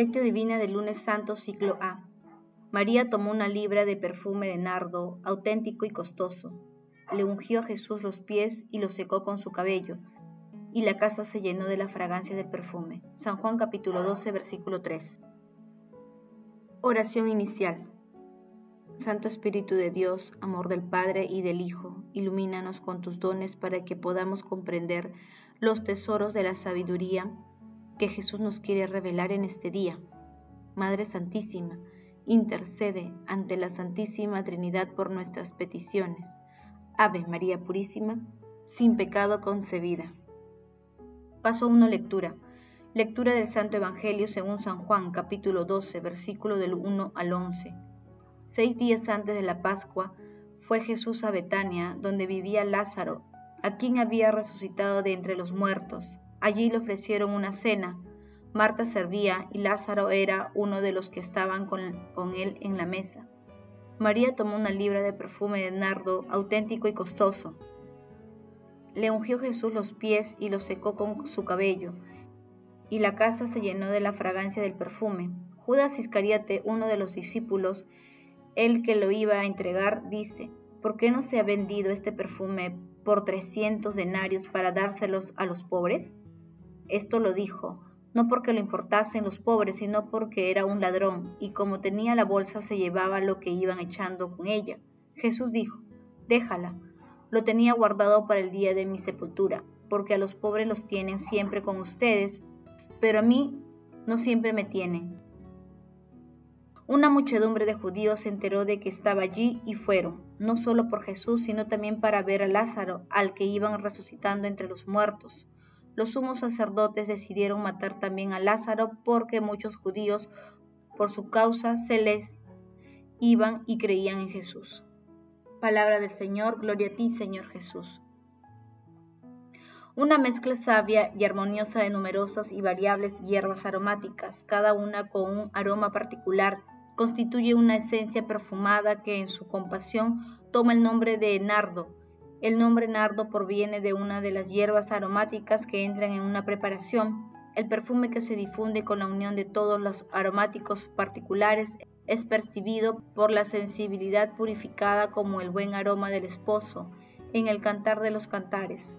Lectio Divina del lunes santo ciclo A. María tomó una libra de perfume de nardo, auténtico y costoso. Le ungió a Jesús los pies y los secó con su cabello, y la casa se llenó de la fragancia del perfume. San Juan capítulo 12, versículo 3. Oración inicial. Santo Espíritu de Dios, amor del Padre y del Hijo, ilumínanos con tus dones para que podamos comprender los tesoros de la sabiduría que Jesús nos quiere revelar en este día. Madre Santísima, intercede ante la Santísima Trinidad por nuestras peticiones. Ave María Purísima, sin pecado concebida. Paso 1. Lectura. Lectura del Santo Evangelio según San Juan, capítulo 12, versículo del 1 al 11. Seis días antes de la Pascua, fue Jesús a Betania, donde vivía Lázaro, a quien había resucitado de entre los muertos Allí le ofrecieron una cena. Marta servía y Lázaro era uno de los que estaban con, él en la mesa. María tomó una libra de perfume de nardo auténtico y costoso. Le ungió Jesús los pies y los secó con su cabello, y la casa se llenó de la fragancia del perfume. Judas Iscariote, uno de los discípulos, el que lo iba a entregar, dice, ¿por qué no se ha vendido este perfume por trescientos denarios para dárselos a los pobres? Esto lo dijo, no porque lo importasen los pobres, sino porque era un ladrón, y como tenía la bolsa se llevaba lo que iban echando con ella. Jesús dijo, déjala, lo tenía guardado para el día de mi sepultura, porque a los pobres los tienen siempre con ustedes, pero a mí no siempre me tienen. Una muchedumbre de judíos se enteró de que estaba allí y fueron, no solo por Jesús, sino también para ver a Lázaro, al que iban resucitando entre los muertos los sumos sacerdotes decidieron matar también a Lázaro porque muchos judíos por su causa se les iban y creían en Jesús. Palabra del Señor, gloria a ti Señor Jesús. Una mezcla sabia y armoniosa de numerosas y variables hierbas aromáticas, cada una con un aroma particular, constituye una esencia perfumada que en su compasión toma el nombre de nardo, el nombre nardo proviene de una de las hierbas aromáticas que entran en una preparación. El perfume que se difunde con la unión de todos los aromáticos particulares es percibido por la sensibilidad purificada como el buen aroma del esposo en el cantar de los cantares.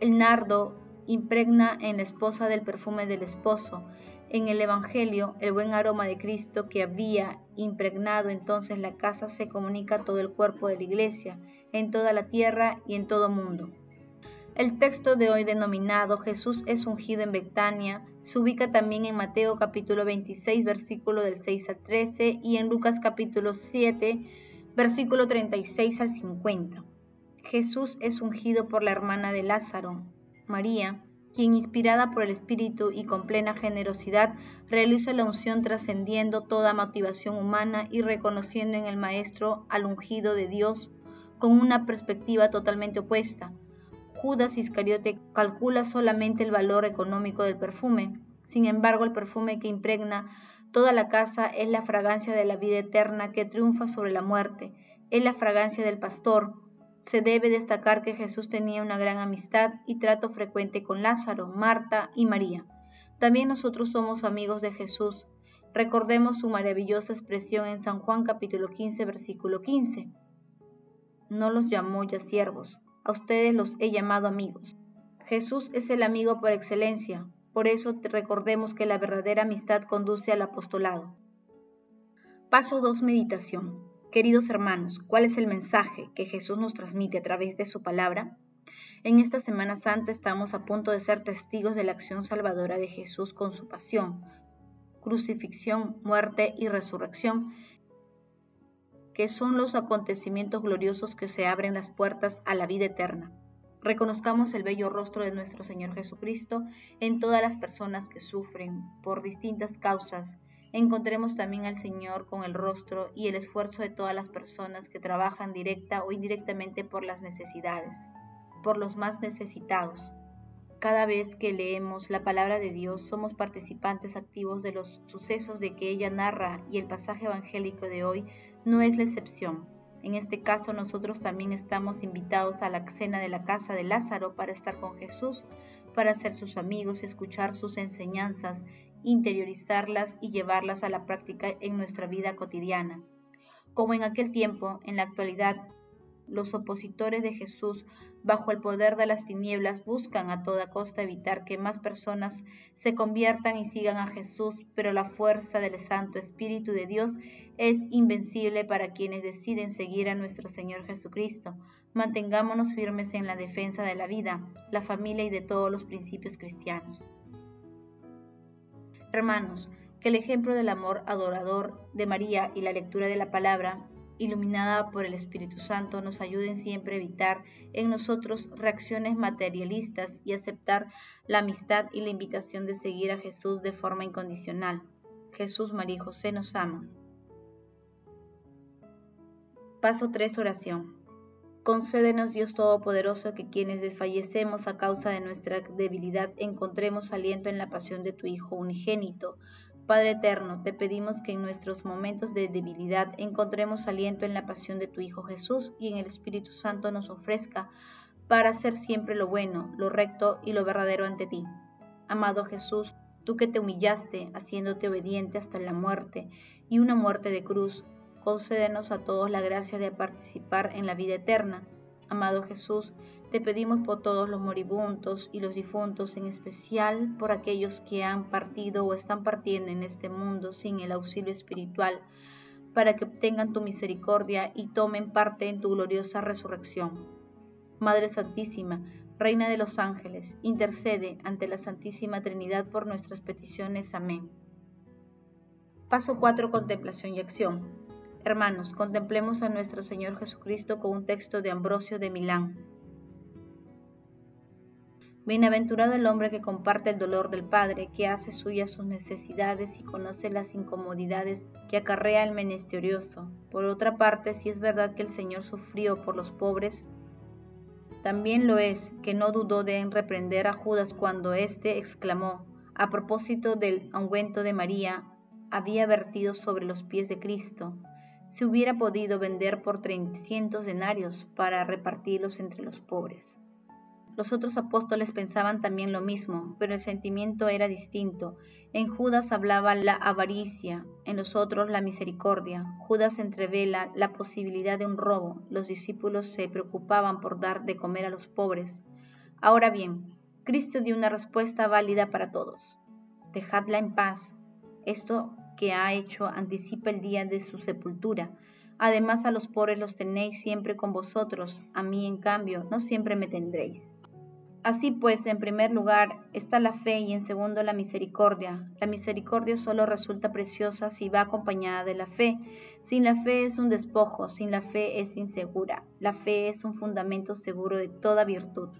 El nardo impregna en la esposa del perfume del esposo. En el Evangelio, el buen aroma de Cristo que había impregnado entonces la casa se comunica a todo el cuerpo de la iglesia en toda la tierra y en todo mundo. El texto de hoy denominado Jesús es ungido en Betania se ubica también en Mateo capítulo 26 versículo del 6 al 13 y en Lucas capítulo 7 versículo 36 al 50. Jesús es ungido por la hermana de Lázaro, María, quien inspirada por el Espíritu y con plena generosidad realiza la unción trascendiendo toda motivación humana y reconociendo en el Maestro al ungido de Dios con una perspectiva totalmente opuesta. Judas Iscariote calcula solamente el valor económico del perfume. Sin embargo, el perfume que impregna toda la casa es la fragancia de la vida eterna que triunfa sobre la muerte. Es la fragancia del pastor. Se debe destacar que Jesús tenía una gran amistad y trato frecuente con Lázaro, Marta y María. También nosotros somos amigos de Jesús. Recordemos su maravillosa expresión en San Juan capítulo 15 versículo 15 no los llamó ya siervos, a ustedes los he llamado amigos. Jesús es el amigo por excelencia, por eso recordemos que la verdadera amistad conduce al apostolado. Paso 2. Meditación. Queridos hermanos, ¿cuál es el mensaje que Jesús nos transmite a través de su palabra? En esta Semana Santa estamos a punto de ser testigos de la acción salvadora de Jesús con su pasión, crucifixión, muerte y resurrección que son los acontecimientos gloriosos que se abren las puertas a la vida eterna. Reconozcamos el bello rostro de nuestro Señor Jesucristo en todas las personas que sufren por distintas causas. Encontremos también al Señor con el rostro y el esfuerzo de todas las personas que trabajan directa o indirectamente por las necesidades, por los más necesitados. Cada vez que leemos la palabra de Dios somos participantes activos de los sucesos de que ella narra y el pasaje evangélico de hoy no es la excepción. En este caso nosotros también estamos invitados a la cena de la casa de Lázaro para estar con Jesús, para ser sus amigos, escuchar sus enseñanzas interiorizarlas y llevarlas a la práctica en nuestra vida cotidiana. Como en aquel tiempo, en la actualidad, los opositores de Jesús, bajo el poder de las tinieblas, buscan a toda costa evitar que más personas se conviertan y sigan a Jesús, pero la fuerza del Santo Espíritu de Dios es invencible para quienes deciden seguir a nuestro Señor Jesucristo. Mantengámonos firmes en la defensa de la vida, la familia y de todos los principios cristianos. Hermanos, que el ejemplo del amor adorador de María y la lectura de la palabra iluminada por el Espíritu Santo, nos ayuden siempre a evitar en nosotros reacciones materialistas y aceptar la amistad y la invitación de seguir a Jesús de forma incondicional. Jesús, María y José nos aman. Paso 3. Oración. Concédenos, Dios Todopoderoso, que quienes desfallecemos a causa de nuestra debilidad encontremos aliento en la pasión de tu Hijo unigénito Padre eterno, te pedimos que en nuestros momentos de debilidad encontremos aliento en la pasión de tu Hijo Jesús y en el Espíritu Santo nos ofrezca para hacer siempre lo bueno, lo recto y lo verdadero ante ti. Amado Jesús, tú que te humillaste, haciéndote obediente hasta la muerte y una muerte de cruz, concédenos a todos la gracia de participar en la vida eterna. Amado Jesús, te pedimos por todos los moribundos y los difuntos, en especial por aquellos que han partido o están partiendo en este mundo sin el auxilio espiritual, para que obtengan tu misericordia y tomen parte en tu gloriosa resurrección. Madre Santísima, Reina de los ángeles, intercede ante la Santísima Trinidad por nuestras peticiones. Amén. Paso 4. Contemplación y acción. Hermanos, contemplemos a nuestro Señor Jesucristo con un texto de Ambrosio de Milán. Bienaventurado el hombre que comparte el dolor del Padre, que hace suyas sus necesidades y conoce las incomodidades que acarrea el menesterioso. Por otra parte, si es verdad que el Señor sufrió por los pobres, también lo es que no dudó de reprender a Judas cuando éste exclamó, a propósito del ungüento de María, había vertido sobre los pies de Cristo, se hubiera podido vender por trescientos denarios para repartirlos entre los pobres. Los otros apóstoles pensaban también lo mismo, pero el sentimiento era distinto. En Judas hablaba la avaricia, en los otros la misericordia. Judas entrevela la posibilidad de un robo. Los discípulos se preocupaban por dar de comer a los pobres. Ahora bien, Cristo dio una respuesta válida para todos. Dejadla en paz. Esto que ha hecho anticipa el día de su sepultura. Además a los pobres los tenéis siempre con vosotros, a mí en cambio no siempre me tendréis. Así pues, en primer lugar está la fe y en segundo la misericordia. La misericordia solo resulta preciosa si va acompañada de la fe. Sin la fe es un despojo, sin la fe es insegura. La fe es un fundamento seguro de toda virtud.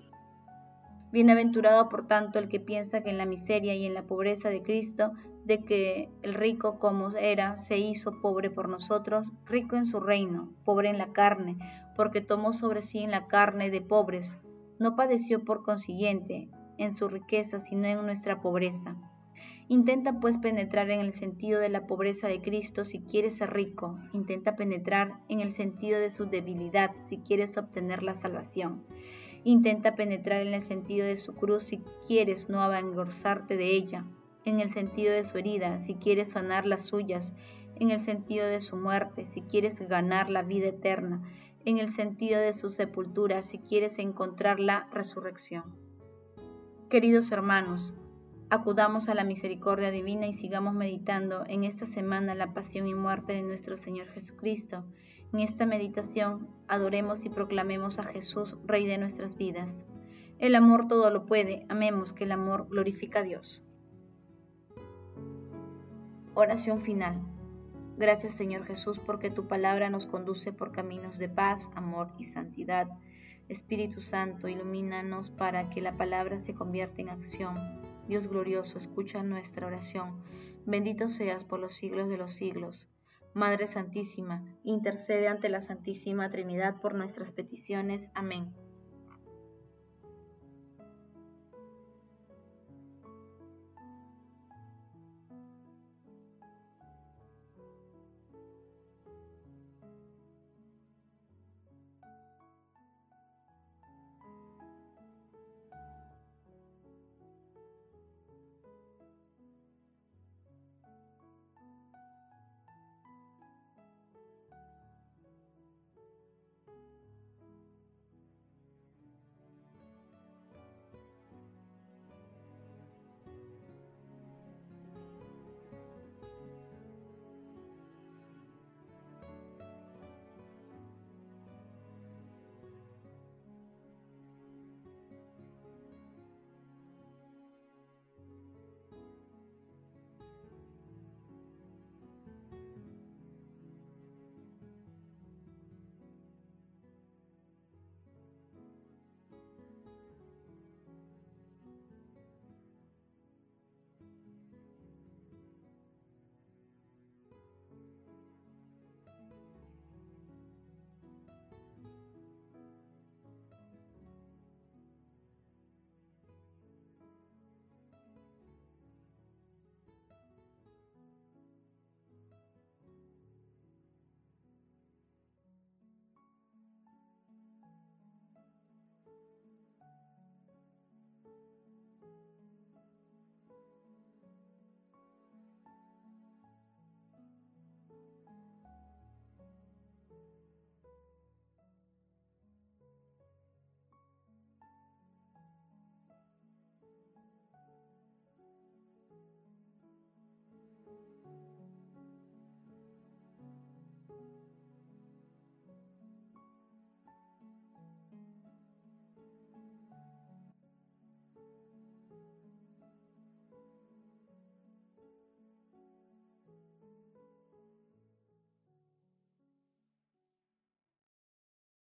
Bienaventurado por tanto el que piensa que en la miseria y en la pobreza de Cristo, de que el rico como era, se hizo pobre por nosotros, rico en su reino, pobre en la carne, porque tomó sobre sí en la carne de pobres no padeció por consiguiente en su riqueza, sino en nuestra pobreza. Intenta pues penetrar en el sentido de la pobreza de Cristo si quieres ser rico. Intenta penetrar en el sentido de su debilidad si quieres obtener la salvación. Intenta penetrar en el sentido de su cruz si quieres no avangorzarte de ella. En el sentido de su herida si quieres sanar las suyas. En el sentido de su muerte si quieres ganar la vida eterna en el sentido de su sepultura si quieres encontrar la resurrección. Queridos hermanos, acudamos a la misericordia divina y sigamos meditando en esta semana la pasión y muerte de nuestro Señor Jesucristo. En esta meditación adoremos y proclamemos a Jesús, Rey de nuestras vidas. El amor todo lo puede, amemos que el amor glorifica a Dios. Oración final. Gracias Señor Jesús porque tu palabra nos conduce por caminos de paz, amor y santidad. Espíritu Santo, ilumínanos para que la palabra se convierta en acción. Dios glorioso, escucha nuestra oración. Bendito seas por los siglos de los siglos. Madre Santísima, intercede ante la Santísima Trinidad por nuestras peticiones. Amén.